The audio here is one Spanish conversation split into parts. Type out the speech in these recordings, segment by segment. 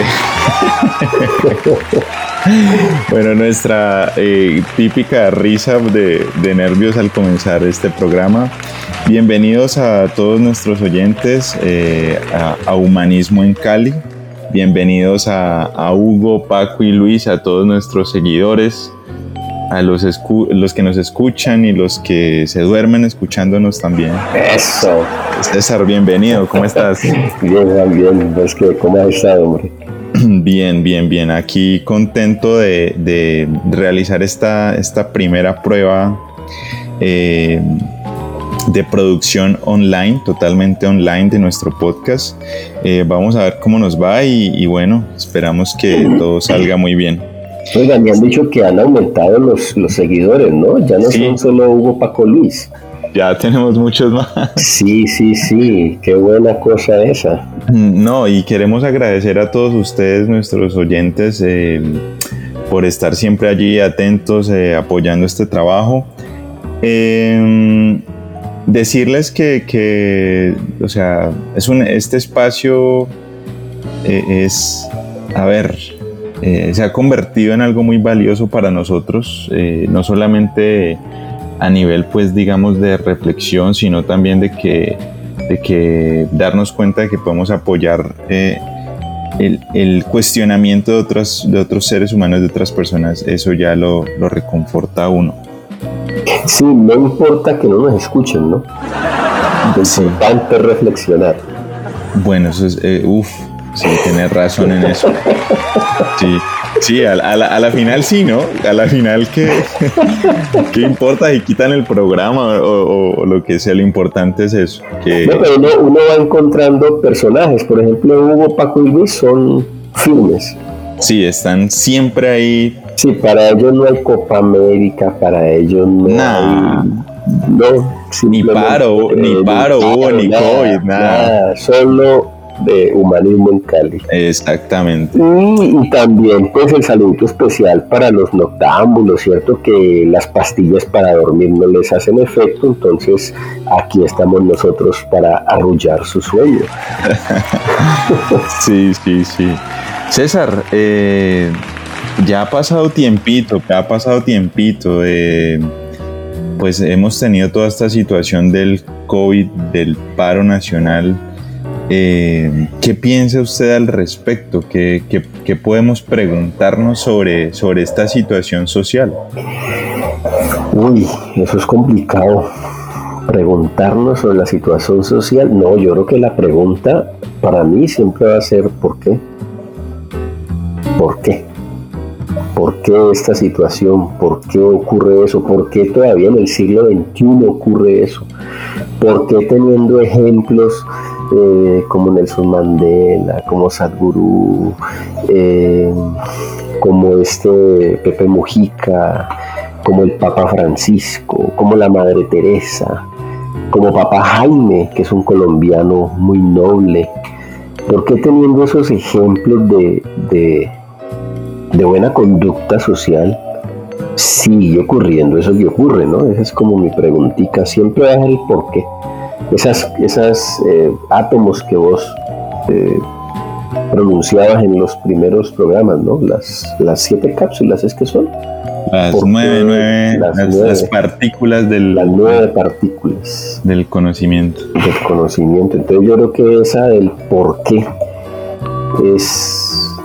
bueno, nuestra eh, típica risa de, nervios al comenzar este programa. Bienvenidos a todos nuestros oyentes eh, a, Humanismo en Cali. Bienvenidos a, Hugo, Paco y Luis, a todos nuestros seguidores, a los, los que nos escuchan y los que se duermen escuchándonos también. Eso. César, bienvenido, ¿cómo estás? bien, bien, es que, ¿cómo has estado, hombre? Bien, bien, bien. Aquí contento de, realizar esta, esta, primera prueba eh, de producción online, totalmente online de nuestro podcast. Eh, vamos a ver cómo nos va y, bueno, esperamos que todo salga muy bien. Oiga, me han dicho que han aumentado los, los seguidores, ¿no? Ya no son solo Hugo Paco Luis. Ya tenemos muchos más. Sí, sí, sí, qué buena cosa esa. No, y queremos agradecer a todos ustedes, nuestros oyentes, eh, por estar siempre allí atentos, eh, apoyando este trabajo. Em, decirles que, o sea, es un, este espacio eh, es, a ver, se ha convertido en algo muy valioso para nosotros, no solamente a nivel pues digamos de reflexión, sino también de que, de que darnos cuenta de que podemos apoyar eh, el, cuestionamiento de otros, de otros seres humanos, de otras personas, eso ya lo, lo reconforta a uno. Sí, no importa que no nos escuchen, ¿no? Lo importante reflexionar. Bueno, eso es, eh, uff, sí, tienes razón en eso. Sí. Sí, a, la, final sí, ¿no? A la final, ¿qué, qué importa si quitan el programa o, lo que sea? Lo importante es eso. Que... No, pero uno, va encontrando personajes. Por ejemplo, Hugo, Paco y Luis son firmes. Sí, están siempre ahí. Sí, para ellos no hay Copa América, para ellos no hay... No, ni paro, ni paro, ni COVID, nada. nada. Solo de Humanismo en Cali. Exactamente. Y, también pues el saludo especial para los noctámbulos, ¿cierto? Que las pastillas para dormir no les hacen efecto, entonces aquí estamos nosotros para arrullar su sueño. sí, sí, sí. César, eh, ya ha pasado tiempito, ya ha pasado tiempito. Eh, pues hemos tenido toda esta situación del COVID, del paro nacional eh, ¿Qué piensa usted al respecto? ¿Qué, podemos preguntarnos sobre, sobre esta situación social? Uy, eso es complicado. Preguntarnos sobre la situación social. No, yo creo que la pregunta para mí siempre va a ser ¿por qué? ¿Por qué? ¿Por qué esta situación? ¿Por qué ocurre eso? ¿Por qué todavía en el siglo XXI ocurre eso? ¿Por qué teniendo ejemplos eh, como Nelson Mandela, como Sadhguru, eh, como este Pepe Mujica, como el Papa Francisco, como la Madre Teresa, como Papa Jaime, que es un colombiano muy noble. ¿Por qué teniendo esos ejemplos de, de, buena conducta social, sigue ocurriendo eso que ocurre, ¿no? Esa es como mi preguntita. Siempre ser el por qué esas, esas eh, átomos que vos eh, pronunciabas en los primeros programas, ¿no? Las, las siete cápsulas, ¿es que son? Las nueve, nueve, las, partículas del... Las nueve partículas. Del conocimiento. Del conocimiento. Entonces yo creo que esa del por qué es,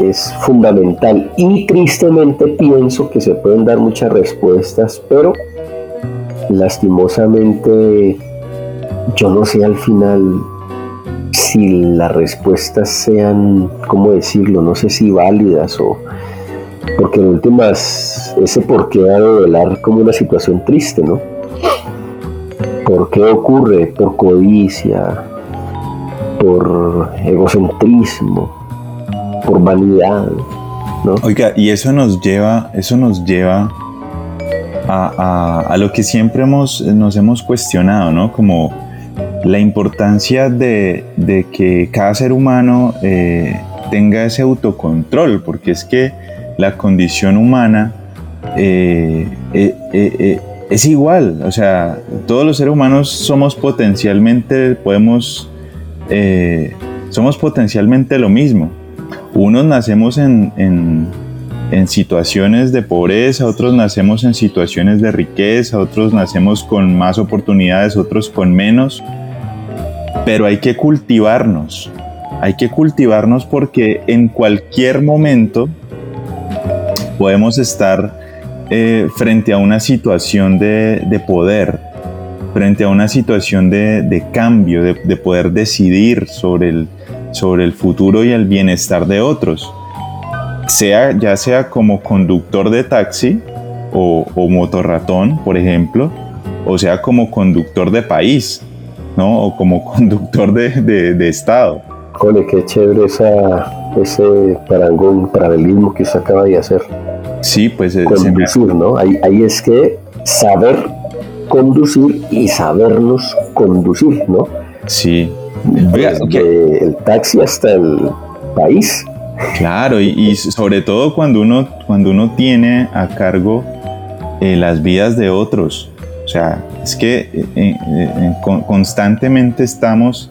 es fundamental. Y tristemente pienso que se pueden dar muchas respuestas, pero lastimosamente yo no sé al final si las respuestas sean, ¿cómo decirlo? No sé si válidas o... Porque en últimas, ese por qué ha de velar como una situación triste, ¿no? ¿Por qué ocurre? Por codicia, por egocentrismo, por vanidad, ¿no? Oiga, y eso nos lleva, eso nos lleva a, a lo que siempre hemos, nos hemos cuestionado, ¿no? Como la importancia de, que cada ser humano eh, tenga ese autocontrol, porque es que la condición humana eh, eh, es igual, o sea, todos los seres humanos somos potencialmente, podemos, somos potencialmente lo mismo. unos nacemos en, en, situaciones de pobreza, otros nacemos en situaciones de riqueza, otros nacemos con más oportunidades, otros con menos, pero hay que cultivarnos, hay que cultivarnos porque en cualquier momento podemos estar eh, frente a una situación de, de, poder, frente a una situación de, de cambio, de, de, poder decidir sobre el, sobre el futuro y el bienestar de otros, sea, ya sea como conductor de taxi o, o motorratón, por ejemplo, o sea como conductor de país, ¿no? o como conductor de, de Estado. Cole, qué chévere esa, ese parangón, paralelismo que usted acaba de hacer. Sí, pues eh, conducir, ¿no? Ahí, ahí es que saber conducir y sabernos conducir, ¿no? Sí. Desde el taxi hasta el país. Claro, y, sobre todo cuando uno, cuando uno tiene a cargo eh, las vidas de otros. O sea, es que eh, constantemente estamos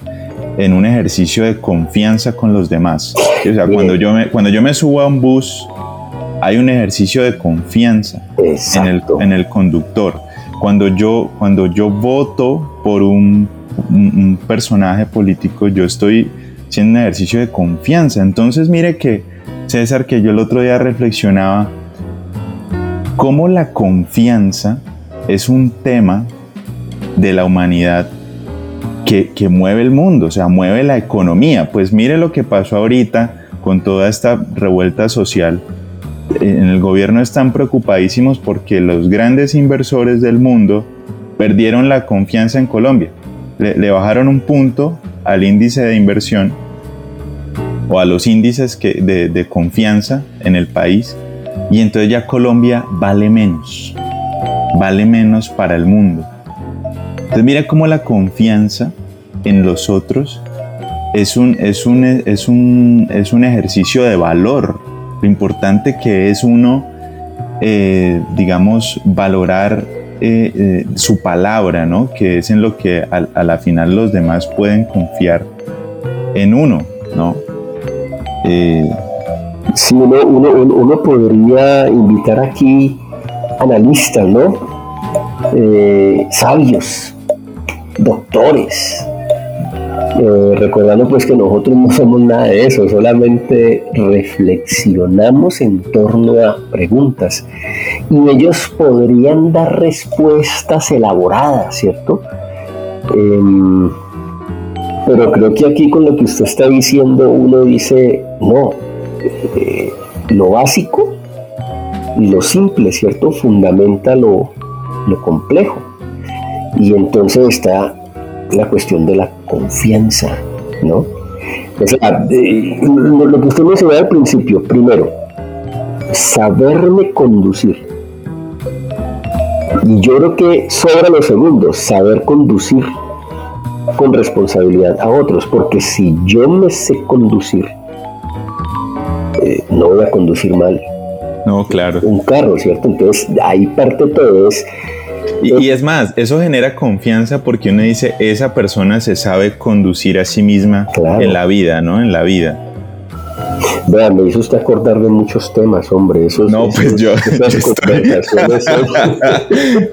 en un ejercicio de confianza con los demás. O sea, cuando yo, me, cuando yo me subo a un bus, hay un ejercicio de confianza en el, en el, conductor. Cuando yo, cuando yo voto por un, un, personaje político, yo estoy haciendo un ejercicio de confianza. Entonces, mire que, César, que yo el otro día reflexionaba cómo la confianza es un tema de la humanidad que, mueve el mundo, o sea, mueve la economía. Pues mire lo que pasó ahorita con toda esta revuelta social en el gobierno están preocupadísimos porque los grandes inversores del mundo perdieron la confianza en Colombia. Le, bajaron un punto al índice de inversión o a los índices de, de confianza en el país y entonces ya Colombia vale menos, vale menos para el mundo. Entonces mira cómo la confianza en los otros es un, es un, es un, es un ejercicio de valor lo importante que es uno, eh, digamos, valorar eh, eh, su palabra, ¿no? Que es en lo que a, la final los demás pueden confiar en uno, ¿no? sí, uno, uno, podría invitar aquí analistas, ¿no? sabios, doctores, eh, recordando pues que nosotros no somos nada de eso, solamente reflexionamos en torno a preguntas y ellos podrían dar respuestas elaboradas, ¿cierto? Em, pero creo que aquí con lo que usted está diciendo uno dice, no, eh, lo básico lo simple, ¿cierto? Fundamenta lo, lo complejo. Y entonces está la cuestión de la confianza, ¿no? O sea, lo que usted mencionaba al principio, primero, saberme conducir. Y yo creo que sobra lo segundo, saber conducir con responsabilidad a otros, porque si yo me sé conducir, eh, no voy a conducir mal. No, claro. Un carro, ¿cierto? Entonces, ahí parte todo es y, es más, eso genera confianza porque uno dice, esa persona se sabe conducir a sí misma en la vida, ¿no? En la vida. Vea, me hizo usted acordar de muchos temas, hombre. Esos, no, pues yo,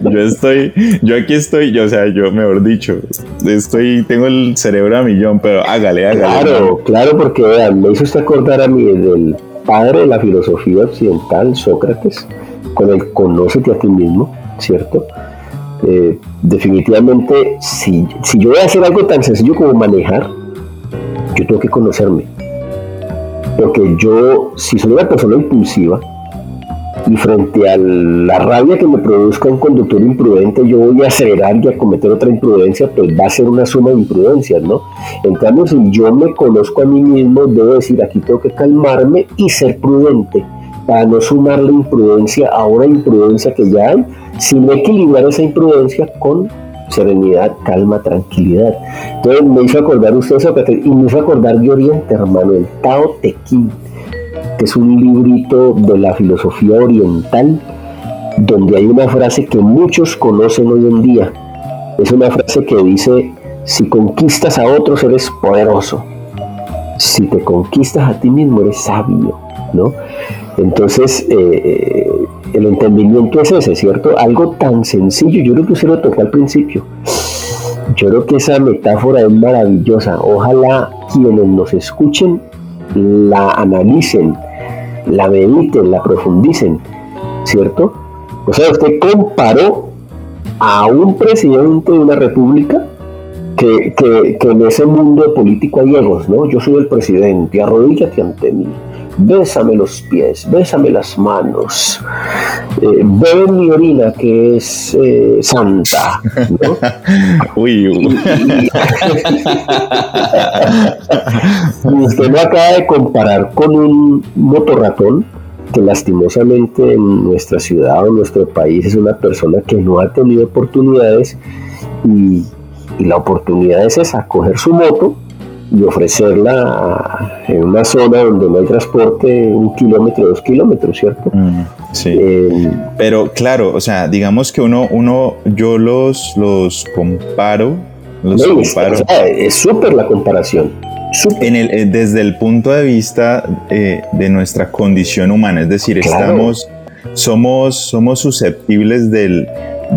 yo estoy, yo aquí estoy, yo, o sea, yo, mejor dicho, estoy, tengo el cerebro a millón, pero hágale, hágale. Claro, claro, porque vean, me hizo usted acordar a mí del padre de la filosofía occidental, Sócrates, con el conócete a ti mismo, ¿cierto? Eh, definitivamente, si, si yo voy a hacer algo tan sencillo como manejar, yo tengo que conocerme. Porque yo, si soy una persona impulsiva, y frente a la rabia que me produzca un conductor imprudente, yo voy a acelerar y a cometer otra imprudencia, pues va a ser una suma de imprudencias, ¿no? En si yo me conozco a mí mismo, debo decir, aquí tengo que calmarme y ser prudente para no sumar la imprudencia a una imprudencia que ya hay, sino equilibrar esa imprudencia con serenidad, calma, tranquilidad. Entonces me hizo acordar usted y me hizo acordar de Oriente, hermano, el Tao Te Ching, que es un librito de la filosofía oriental, donde hay una frase que muchos conocen hoy en día. Es una frase que dice, si conquistas a otros eres poderoso, si te conquistas a ti mismo eres sabio, ¿no? Entonces, eh, eh, el entendimiento es ese, ¿cierto? Algo tan sencillo, yo creo que usted lo tocó al principio. Yo creo que esa metáfora es maravillosa. Ojalá quienes nos escuchen la analicen, la mediten, la profundicen, ¿cierto? O sea, usted comparó a un presidente de una república que, que, que en ese mundo político hay egos, ¿no? Yo soy el presidente, arrodíllate ante mí bésame los pies, bésame las manos, eh, bebe mi orina que es eh, santa. ¿no? uy, uy. Y, usted lo acaba de comparar con un motorratón que lastimosamente en nuestra ciudad o en nuestro país es una persona que no ha tenido oportunidades y, y la oportunidad es esa, coger su moto y ofrecerla en una zona donde no hay transporte un kilómetro, dos kilómetros, ¿cierto? Mm, sí. Eh, Pero claro, o sea, digamos que uno, uno yo los, los comparo. Los comparo. Es súper la comparación. En el, eh, desde el punto de vista eh, de nuestra condición humana, es decir, estamos, somos, somos susceptibles del,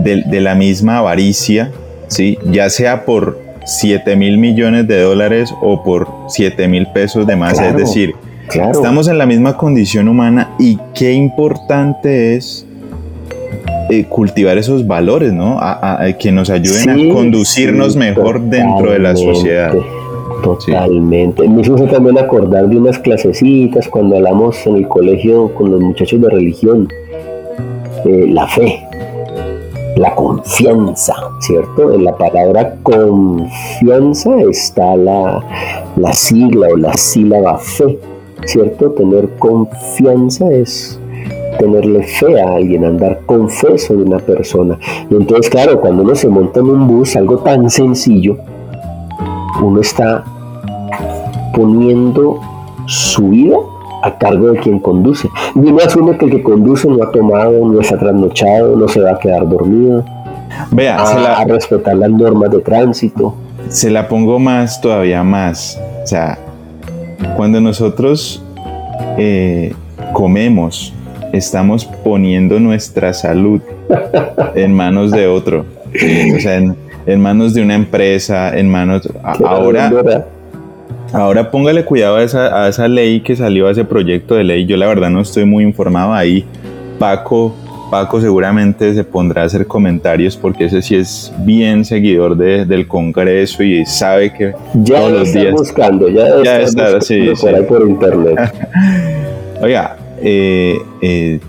de la misma avaricia, ¿sí? ya sea por 7 mil millones de dólares o por 7 mil pesos de más. es decir, estamos en la misma condición humana y qué importante es eh, cultivar esos valores, ¿no? A, que nos ayuden a conducirnos mejor dentro de la sociedad. Totalmente. Me hizo también acordar de unas clasecitas cuando hablamos en el colegio con los muchachos de religión. Eh, la fe la confianza, ¿cierto? En la palabra confianza está la, sigla o la sílaba fe, ¿cierto? Tener confianza es tenerle fe a alguien, andar con fe sobre una persona. Y entonces, claro, cuando uno se monta en un bus, algo tan sencillo, uno está poniendo su vida a cargo de quien conduce. Y uno asume que el que conduce no ha tomado, no está trasnochado, no se va a quedar dormido. Vea, a, respetar las normas de tránsito. Se la pongo más, todavía más. O sea, cuando nosotros eh, comemos, estamos poniendo nuestra salud en manos de otro. O sea, en, manos de una empresa, en manos... ahora... Ahora póngale cuidado a esa, ley que salió, a ese proyecto de ley. Yo la verdad no estoy muy informado ahí. Paco, Paco seguramente se pondrá a hacer comentarios porque ese sí es bien seguidor del Congreso y sabe que ya todos los días buscando, ya, ya está, sí, por internet. Oiga, eh, eh,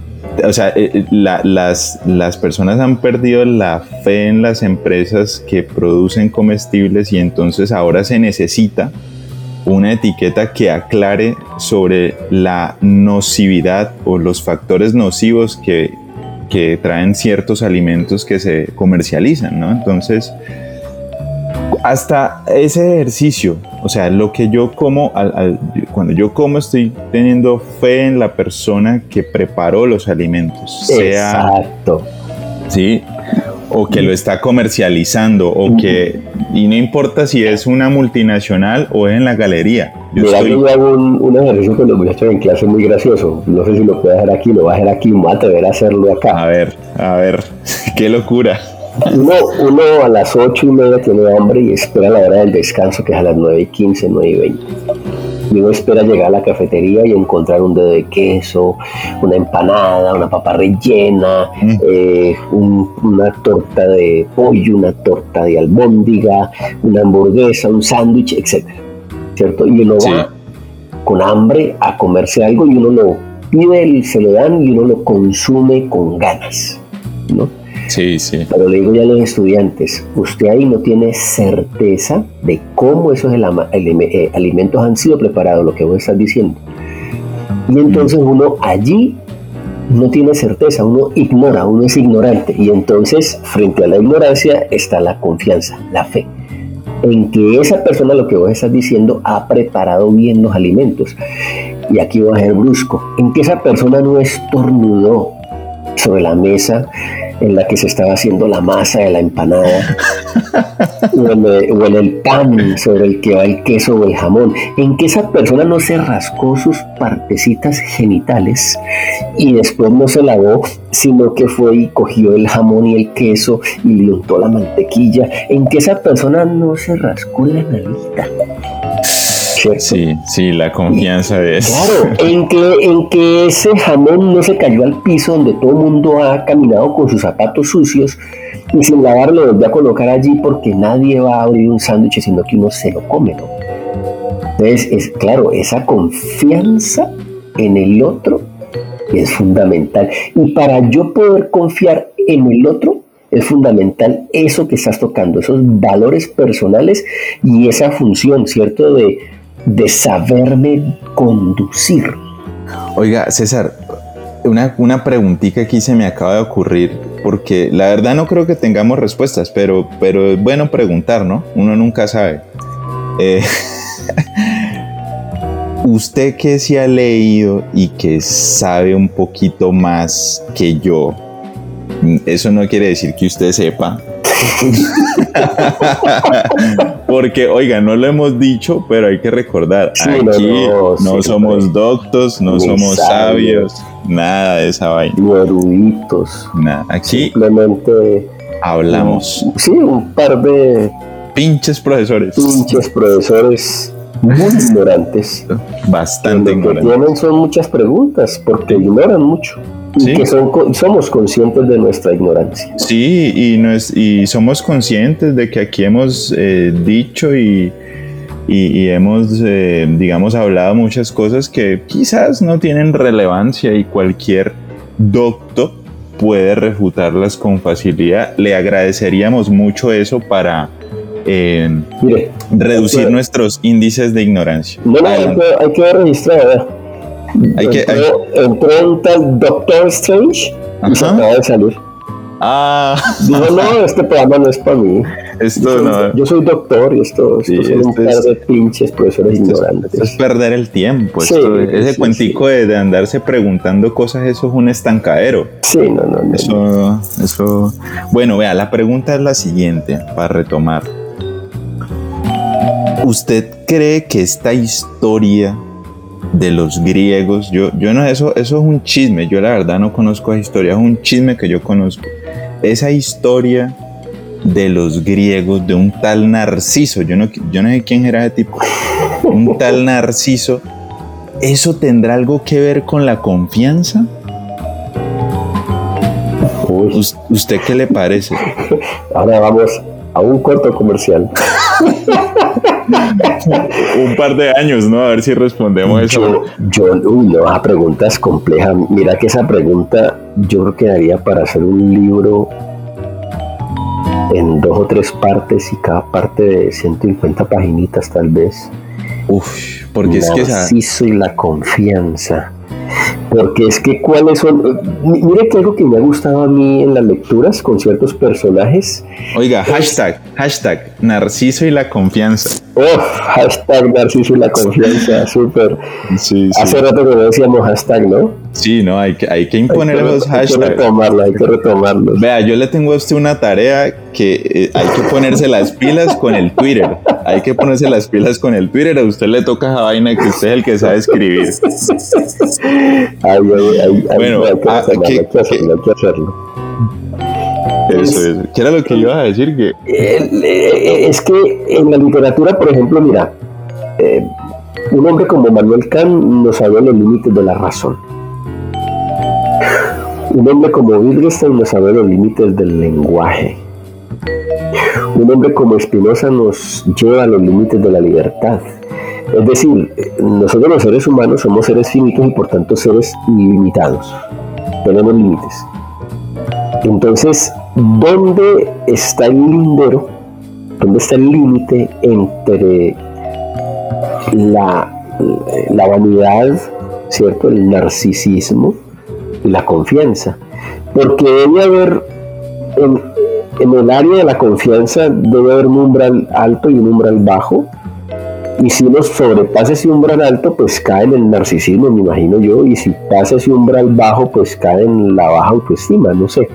o sea, eh, las, las personas han perdido la fe en las empresas que producen comestibles y entonces ahora se necesita una etiqueta que aclare sobre la nocividad o los factores nocivos que, traen ciertos alimentos que se comercializan, ¿no? Entonces, hasta ese ejercicio, o sea, lo que yo como, cuando yo como estoy teniendo fe en la persona que preparó los alimentos. Sea, Exacto. Sí, o que lo está comercializando o que y no importa si es una multinacional o es en la galería. Yo, estoy... yo hago un, ejercicio con los muchachos en clase muy gracioso. No sé si lo puedo hacer aquí, lo voy a hacer aquí, me a atrever a hacerlo acá. A ver, a ver, qué locura. Uno, uno a las ocho y media tiene hambre y espera la hora del descanso que es a las nueve y quince, nueve y veinte y uno espera llegar a la cafetería y encontrar un dedo de queso, una empanada, una papa rellena, mm. eh, una torta de pollo, una torta de albóndiga, una hamburguesa, un sándwich, etc. ¿Cierto? Y uno va con hambre a comerse algo y uno lo pide, se lo dan y uno lo consume con ganas. ¿no? Sí, sí. Pero le digo ya a los estudiantes, usted ahí no tiene certeza de cómo esos eh, alimentos han sido preparados, lo que vos estás diciendo. Y entonces uno allí no tiene certeza, uno ignora, uno es ignorante. Y entonces frente a la ignorancia está la confianza, la fe en que esa persona, lo que vos estás diciendo, ha preparado bien los alimentos. Y aquí voy a ser brusco, en que esa persona no estornudó sobre la mesa en la que se estaba haciendo la masa de la empanada, o, en el, pan sobre el que va el queso o el jamón, en que esa persona no se rascó sus partecitas genitales y después no se lavó, sino que fue y cogió el jamón y el queso y le untó la mantequilla, en que esa persona no se rascó la Sí, sí, la confianza de eso. Claro, en que, en que ese jamón no se cayó al piso donde todo el mundo ha caminado con sus zapatos sucios y sin lavarlo lo volvió a colocar allí porque nadie va a abrir un sándwich sino que uno se lo come, ¿no? Entonces, es, claro, esa confianza en el otro es fundamental. Y para yo poder confiar en el otro, es fundamental eso que estás tocando, esos valores personales y esa función, ¿cierto? De, de saberme conducir. Oiga, César, una, una preguntita aquí se me acaba de ocurrir, porque la verdad no creo que tengamos respuestas, pero, pero es bueno preguntar, ¿no? Uno nunca sabe. Eh, usted que se ha leído y que sabe un poquito más que yo, eso no quiere decir que usted sepa, Porque, oiga, no lo hemos dicho, pero hay que recordar, aquí no, somos doctos, no somos sabios, nada de esa vaina. Ni eruditos. Nada, aquí simplemente hablamos. sí, un par de pinches profesores. Pinches profesores muy ignorantes. Bastante ignorantes. Lo que tienen son muchas preguntas porque ignoran mucho y que somos conscientes de nuestra ignorancia. Sí, y, somos conscientes de que aquí hemos eh, dicho y, y, hemos, eh, digamos, hablado muchas cosas que quizás no tienen relevancia y cualquier doctor puede refutarlas con facilidad. Le agradeceríamos mucho eso para... Eh, reducir nuestros índices de ignorancia. No, no, hay que, hay que registrar, hay que, entró, un tal Doctor Strange y se acaba de salir. Ah. Digo, no, este programa no es para mí. Esto yo, no. Yo soy doctor y esto, esto son un par de pinches profesores ignorantes. Es, perder el tiempo. ese cuentico de, andarse preguntando cosas, eso es un estancadero. Sí, no, no, no. Eso, eso. Bueno, vea, la pregunta es la siguiente, para retomar. ¿Usted cree que esta historia de los griegos. Yo, yo no, eso, eso es un chisme. Yo la verdad no conozco esa historia. Es un chisme que yo conozco. Esa historia de los griegos, de un tal Narciso. Yo no, yo no sé quién era ese tipo. Un tal Narciso. ¿Eso tendrá algo que ver con la confianza? ¿Usted qué le parece? Ahora vamos a un corto comercial. un par de años, ¿no? A ver si respondemos eso. Yo, uy, no, esa pregunta es compleja. Mira que esa pregunta yo creo que daría para hacer un libro en dos o tres partes y cada parte de 150 paginitas tal vez. Uf, porque es que esa... y la confianza. Porque es que cuáles son... Mire que algo que me ha gustado a mí en las lecturas con ciertos personajes. Oiga, hashtag, hashtag, Narciso y la confianza. Oh, hashtag Narciso y la confianza, súper. Sí, sí. Hace rato que no decíamos hashtag, ¿no? Sí, no, hay que, hay que imponer los hashtags. Hay que retomarlo, hay que retomarlo. Vea, yo le tengo a usted una tarea que eh, hay que ponerse las pilas con el Twitter. Hay que ponerse las pilas con el Twitter. A usted le toca esa vaina que usted es el que sabe escribir. bueno, hay que, hacerlo, hay que hacerlo. Eso, eso. ¿Qué era lo que iba a decir? Que... Eh, es que en la literatura, por ejemplo, mira, eh, un hombre como Manuel Kant no sabía los límites de la razón. Un hombre como Wittgenstein no sabe los límites del lenguaje. Un hombre como Spinoza nos lleva a los límites de la libertad. Es decir, nosotros los seres humanos somos seres finitos y por tanto seres ilimitados. Tenemos límites. Entonces, ¿dónde está el lindero? ¿Dónde está el límite entre la, la vanidad, ¿cierto? El narcisismo y la confianza? Porque debe haber, en, el área de la confianza, debe haber un umbral alto y un umbral bajo. Y si uno sobrepasa ese umbral alto, pues cae en el narcisismo, me imagino yo. Y si pasa ese umbral bajo, pues cae en la baja autoestima, no sé.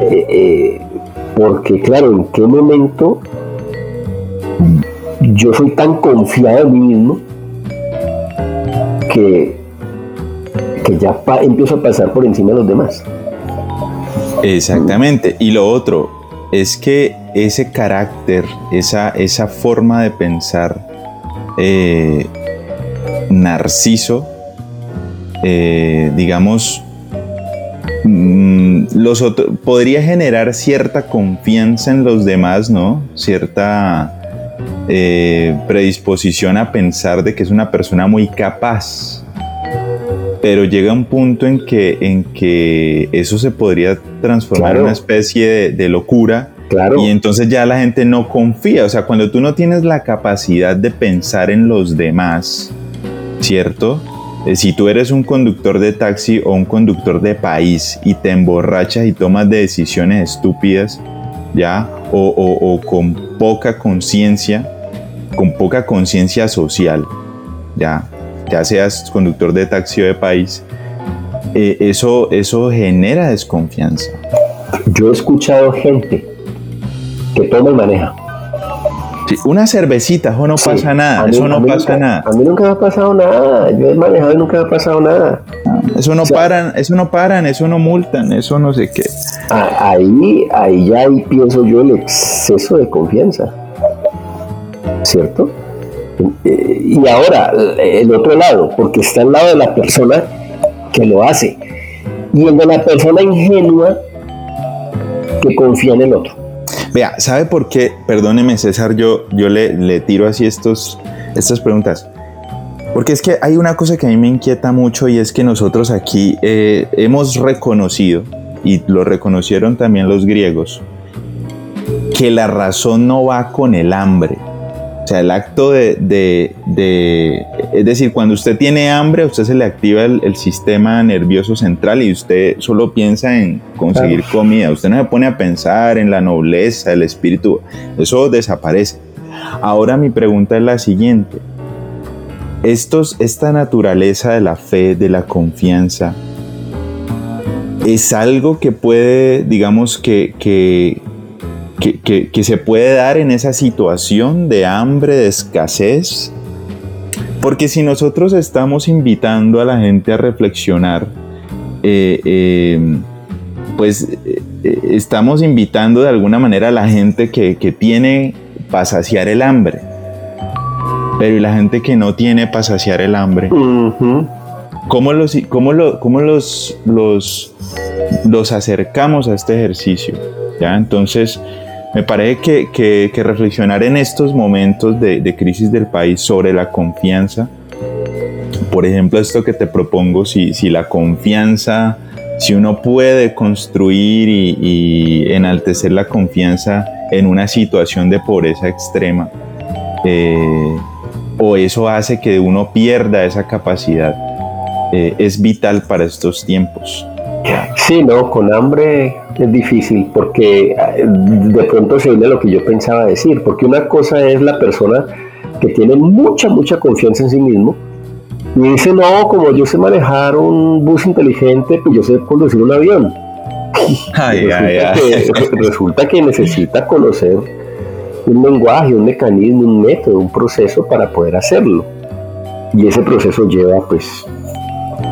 Eh, eh, porque claro, ¿en qué momento yo soy tan confiado en mí mismo que, que ya empiezo a pasar por encima de los demás? Exactamente. Y lo otro es que ese carácter, esa, esa forma de pensar eh, narciso, digamos, mm, los podría generar cierta confianza en los demás, ¿no? Cierta eh, predisposición a pensar de que es una persona muy capaz. Pero llega un punto en que, en que eso se podría transformar en una especie de, locura. Y entonces ya la gente no confía. O sea, cuando tú no tienes la capacidad de pensar en los demás, ¿cierto? Eh, si tú eres un conductor de taxi o un conductor de país y te emborrachas y tomas decisiones estúpidas, ¿ya? O, con poca conciencia, con poca conciencia social, ¿ya? Ya seas conductor de taxi o de país, eh, eso, eso genera desconfianza. Yo he escuchado gente que toma y maneja una cervecita, eso no pasa nada, eso no pasa nada. A mí nunca me ha pasado nada, yo he manejado y nunca me ha pasado nada. Eso no paran, eso no paran, eso no multan, eso no sé qué. Ahí, ahí ya ahí pienso yo el exceso de confianza, ¿cierto? Eh, y ahora, el otro lado, porque está al lado de la persona que lo hace, y el de la persona ingenua que confía en el otro. Vea, ¿sabe por qué? Perdóneme, César, yo, yo le, le tiro así estos, estas preguntas. Porque es que hay una cosa que a mí me inquieta mucho y es que nosotros aquí eh, hemos reconocido, y lo reconocieron también los griegos, que la razón no va con el hambre. O sea, el acto de, de, es decir, cuando usted tiene hambre, a usted se le activa el, sistema nervioso central y usted solo piensa en conseguir comida. Usted no se pone a pensar en la nobleza, el espíritu. Eso desaparece. Ahora mi pregunta es la siguiente. Estos, esta naturaleza de la fe, de la confianza, es algo que puede, digamos, que, que, que, se puede dar en esa situación de hambre, de escasez. Porque si nosotros estamos invitando a la gente a reflexionar, eh, eh, pues eh, estamos invitando de alguna manera a la gente que, tiene para saciar el hambre. Pero y la gente que no tiene para saciar el hambre. ¿Cómo, los, cómo, cómo los, los, los acercamos a este ejercicio? ¿Ya? Entonces, me parece que, reflexionar en estos momentos de, crisis del país sobre la confianza, por ejemplo, esto que te propongo, si, si la confianza, si uno puede construir y, enaltecer la confianza en una situación de pobreza extrema, eh, o eso hace que uno pierda esa capacidad, eh, es vital para estos tiempos. Sí, no, con hambre es difícil porque eh, de pronto se viene lo que yo pensaba decir, porque una cosa es la persona que tiene mucha, mucha confianza en sí mismo y dice, no, como yo sé manejar un bus inteligente, pues yo sé conducir un avión. resulta, Que, resulta que necesita conocer un lenguaje, un mecanismo, un método, un proceso para poder hacerlo. Y ese proceso lleva pues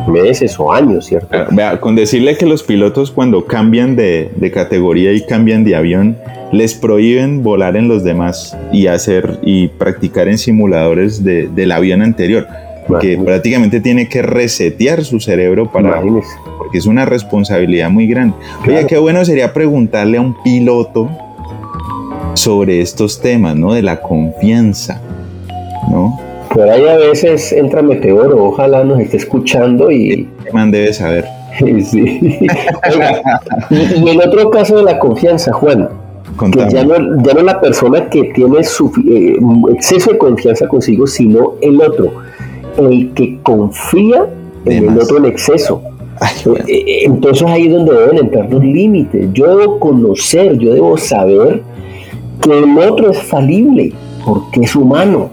meses o años, ¿cierto? Vea, con decirle que los pilotos cuando cambian de, categoría y cambian de avión, les prohíben volar en los demás y hacer y practicar en simuladores del avión anterior. Que prácticamente tiene que resetear su cerebro para. Porque es una responsabilidad muy grande. Oye, qué bueno sería preguntarle a un piloto sobre estos temas, ¿no? De la confianza, ¿no? Por ahí a veces entra Meteoro, ojalá nos esté escuchando y... Man debe saber. sí. y, el otro caso de la confianza, Juan, que ya no, ya no la persona que tiene su, eh, exceso de confianza consigo, sino el otro, el que confía en el otro en exceso. Eh, eh, entonces ahí es donde deben entrar los límites. Yo debo conocer, yo debo saber que el otro es falible, porque es humano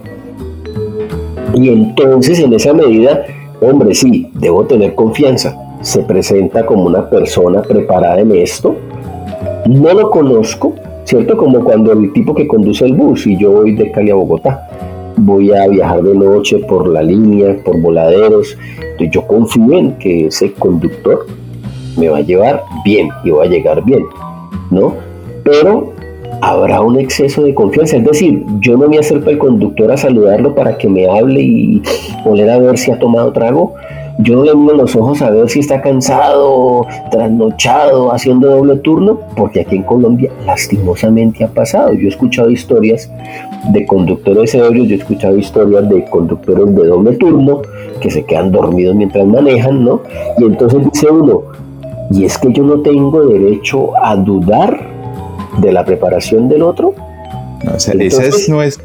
y entonces en esa medida, hombre, sí, debo tener confianza. Se presenta como una persona preparada en esto, no lo conozco, ¿cierto? Como cuando el tipo que conduce el bus y yo voy de Cali a Bogotá, voy a viajar de noche por la línea, por voladeros, entonces yo confío en que ese conductor me va a llevar bien y va a llegar bien, ¿no? Pero habrá un exceso de confianza, es decir, yo no me acerco al conductor a saludarlo para que me hable y oler a ver si ha tomado trago, yo le miro los ojos a ver si está cansado, trasnochado, haciendo doble turno, porque aquí en Colombia lastimosamente ha pasado. Yo he escuchado historias de conductores ebrios, yo he escuchado historias de conductores de doble turno que se quedan dormidos mientras manejan, ¿no? Y entonces dice uno, y es que yo no tengo derecho a dudar de la preparación del otro. o sea, esa es,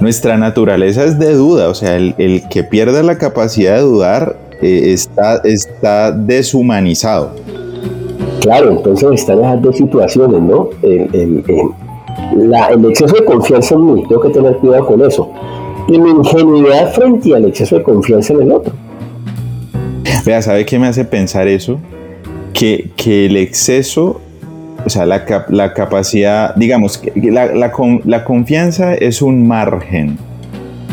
nuestra naturaleza es de duda, o sea, el, el que pierda la capacidad de dudar eh, está, está deshumanizado. Claro, entonces están esas dos situaciones, ¿no? El, exceso de confianza en mí, tengo que tener cuidado con eso. Y mi ingenuidad frente al exceso de confianza en el otro. Vea, ¿sabe qué me hace pensar eso? Que, que el exceso, o sea, la, la capacidad, digamos, la, la, la confianza es un margen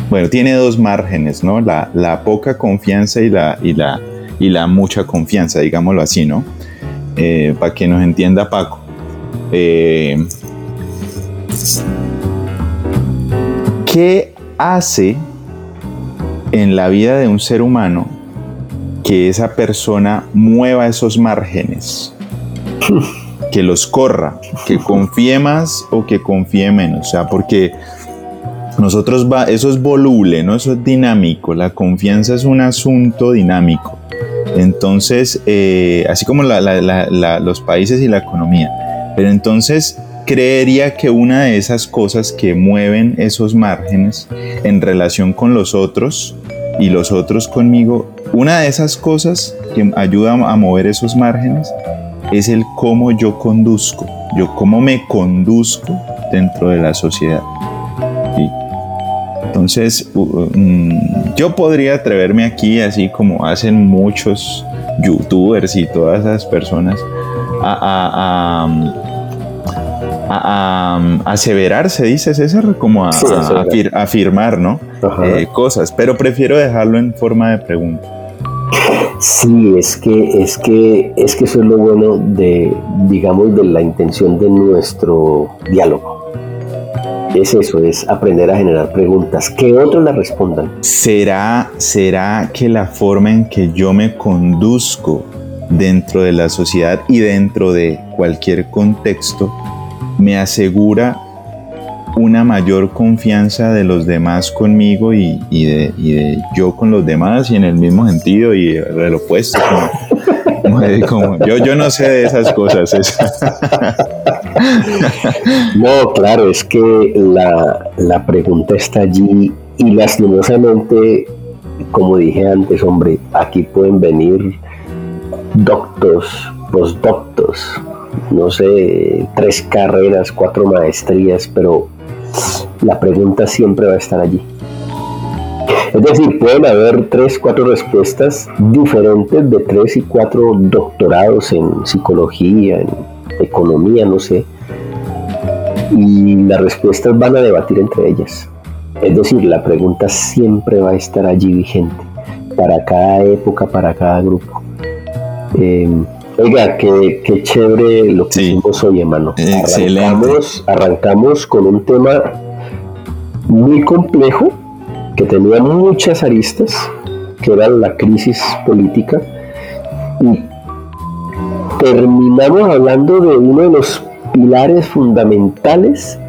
bueno, tiene dos márgenes, ¿no? La, poca confianza y la, y, la, y la mucha confianza, digámoslo así, ¿no? Eh, para que nos entienda Paco. Eh, ¿Qué hace en la vida de un ser humano que esa persona mueva esos márgenes? que los corra, que confíe más o que confíe menos. O sea, porque nosotros va, eso es voluble, ¿no? Eso es dinámico. La confianza es un asunto dinámico. Entonces, eh, así como los países y la economía. Pero entonces, creería que una de esas cosas que mueven esos márgenes en relación con los otros y los otros conmigo, una de esas cosas que ayuda a mover esos márgenes es el cómo yo conduzco, yo cómo me conduzco dentro de la sociedad. Entonces, mm, yo podría atreverme aquí, así como hacen muchos youtubers y todas esas personas, a, aseverar, se dice César, como a, afirmar, ¿no? Eh, cosas, pero prefiero dejarlo en forma de pregunta. Sí, es que, es que, es que eso es lo bueno de, digamos, de la intención de nuestro diálogo es eso, es aprender a generar preguntas, que otros las respondan. ¿Será, ¿Será que la forma en que yo me conduzco dentro de la sociedad y dentro de cualquier contexto me asegura una mayor confianza de los demás conmigo y, de, yo con los demás y en el mismo sentido y el opuesto. yo, yo no sé de esas cosas. no, claro, es que la, la pregunta está allí y lastimosamente, como dije antes, hombre, aquí pueden venir doctos, postdoctos, no sé, tres carreras, cuatro maestrías, pero la pregunta siempre va a estar allí. Es decir, pueden haber tres, cuatro respuestas diferentes de tres y cuatro doctorados en psicología, en economía, no sé. Y las respuestas van a debatir entre ellas. Es decir, la pregunta siempre va a estar allí vigente, para cada época, para cada grupo. Em, oiga, qué, qué, chévere lo que hicimos hoy, hermano. Arrancamos, arrancamos con un tema muy complejo, que tenía muchas aristas, que era la crisis política, y terminamos hablando de uno de los pilares fundamentales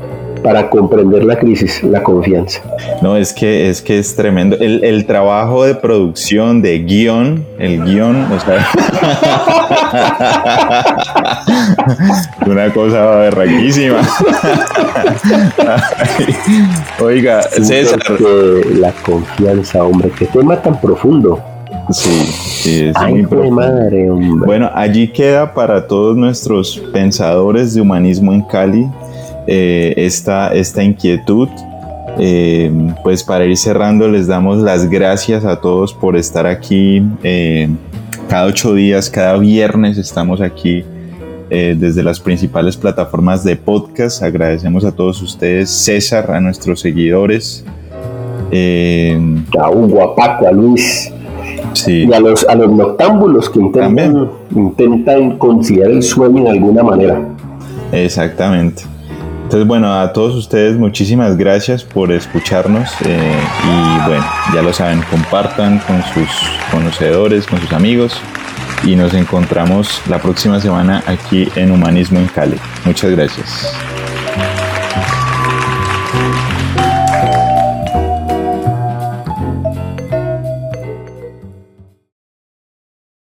para comprender la crisis, la confianza. No, es que es, que es tremendo. El, trabajo de producción, de guion, el guion, o sea, una cosa berraquísima. Oiga, César. La confianza, hombre, qué tema tan profundo. Sí, sí, es muy madre, Bueno, allí queda para todos nuestros pensadores de humanismo en Cali eh, esta, esta inquietud. Eh, pues para ir cerrando les damos las gracias a todos por estar aquí. Eh, cada ocho días, cada viernes estamos aquí eh, desde las principales plataformas de podcast. Agradecemos a todos ustedes, César, a nuestros seguidores. A Hugo, a Paco, a Luis. Y a los, a los noctámbulos que intentan, intentan conciliar el sueño en alguna manera. Exactamente. Entonces, bueno, a todos ustedes muchísimas gracias por escucharnos eh, y bueno, ya lo saben, compartan con sus conocedores, con sus amigos y nos encontramos la próxima semana aquí en Humanismo en Cali. Muchas gracias.